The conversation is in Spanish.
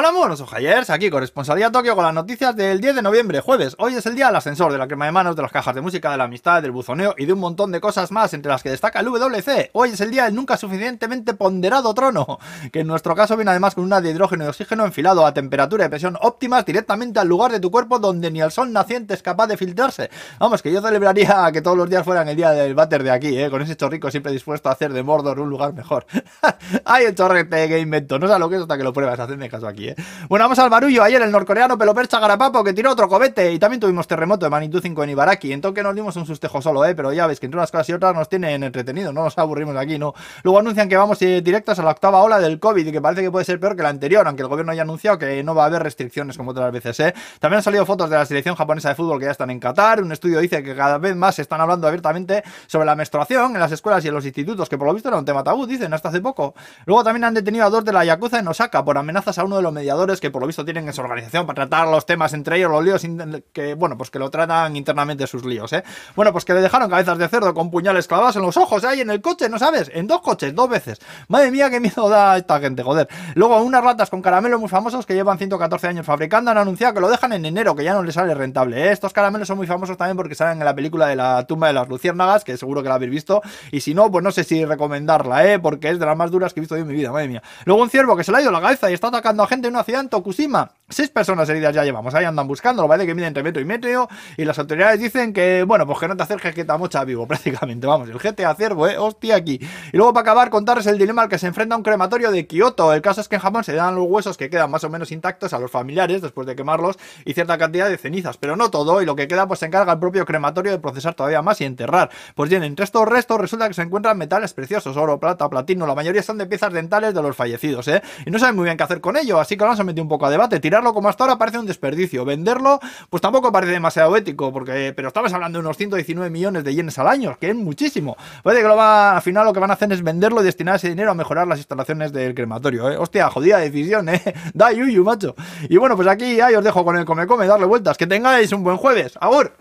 Hola, buenos ojayers, aquí corresponsalía Tokio con las noticias del 10 de noviembre, jueves. Hoy es el día del ascensor, de la crema de manos, de las cajas de música, de la amistad, del buzoneo y de un montón de cosas más, entre las que destaca el WC. Hoy es el día del nunca suficientemente ponderado trono, que en nuestro caso viene además con una de hidrógeno y oxígeno enfilado a temperatura y presión óptimas directamente al lugar de tu cuerpo donde ni el sol naciente es capaz de filtrarse. Vamos, que yo celebraría que todos los días fueran el día del váter de aquí, ¿eh? con ese chorrico siempre dispuesto a hacer de Mordor un lugar mejor. Hay el chorrete que invento, no sé lo que es hasta que lo pruebas, hacedme caso aquí. ¿Eh? Bueno, vamos al barullo. Ayer el norcoreano Pelopercha Garapapo que tiró otro cobete y también tuvimos terremoto de magnitud 5 en Ibaraki. En Tokio nos dimos un sustejo solo, ¿eh? Pero ya ves que entre unas cosas y otras nos tienen entretenidos, no nos aburrimos aquí, ¿no? Luego anuncian que vamos eh, directos a la octava ola del COVID y que parece que puede ser peor que la anterior, aunque el gobierno haya anunciado que no va a haber restricciones como otras veces, ¿eh? También han salido fotos de la selección japonesa de fútbol que ya están en Qatar. Un estudio dice que cada vez más se están hablando abiertamente sobre la menstruación en las escuelas y en los institutos, que por lo visto era un tema tabú, dicen, hasta hace poco. Luego también han detenido a dos de la Yakuza en Osaka por amenazas a uno de los mediadores que por lo visto tienen en su organización para tratar los temas entre ellos, los líos que, bueno, pues que lo tratan internamente sus líos, ¿eh? Bueno, pues que le dejaron cabezas de cerdo con puñales clavados en los ojos, ahí en el coche, ¿no sabes? En dos coches, dos veces. Madre mía, qué miedo da esta gente, joder. Luego, unas ratas con caramelos muy famosos que llevan 114 años fabricando han anunciado que lo dejan en enero, que ya no les sale rentable. ¿eh? Estos caramelos son muy famosos también porque salen en la película de la tumba de las luciérnagas, que seguro que la habéis visto. Y si no, pues no sé si recomendarla, ¿eh? Porque es de las más duras que he visto yo en mi vida, madre mía. Luego un ciervo que se le ha ido la cabeza y está atacando a gente en una ciudad en Tokushima. Seis personas heridas ya llevamos, ahí andan buscando, lo vale que mide entre metro y metro, y las autoridades dicen que, bueno, pues que no te acerques que te mocha vivo, prácticamente, vamos, el GTA ciervo, eh, hostia aquí. Y luego para acabar, contarles el dilema al que se enfrenta un crematorio de Kioto. El caso es que en Japón se dan los huesos que quedan más o menos intactos a los familiares después de quemarlos y cierta cantidad de cenizas, pero no todo, y lo que queda pues se encarga el propio crematorio de procesar todavía más y enterrar. Pues bien, entre estos restos resulta que se encuentran metales preciosos, oro, plata, platino, la mayoría son de piezas dentales de los fallecidos, ¿eh? Y no saben muy bien qué hacer con ello, así que vamos a meter un poco a debate, tirarlo como hasta ahora parece un desperdicio, venderlo pues tampoco parece demasiado ético, porque pero estamos hablando de unos 119 millones de yenes al año, que es muchísimo. Puede que al final lo que van a hacer es venderlo y destinar ese dinero a mejorar las instalaciones del crematorio, ¿eh? Hostia, jodida decisión, ¿eh? Da yuyu, macho. Y bueno, pues aquí ya os dejo con el come come, darle vueltas. Que tengáis un buen jueves. ¡Ahora!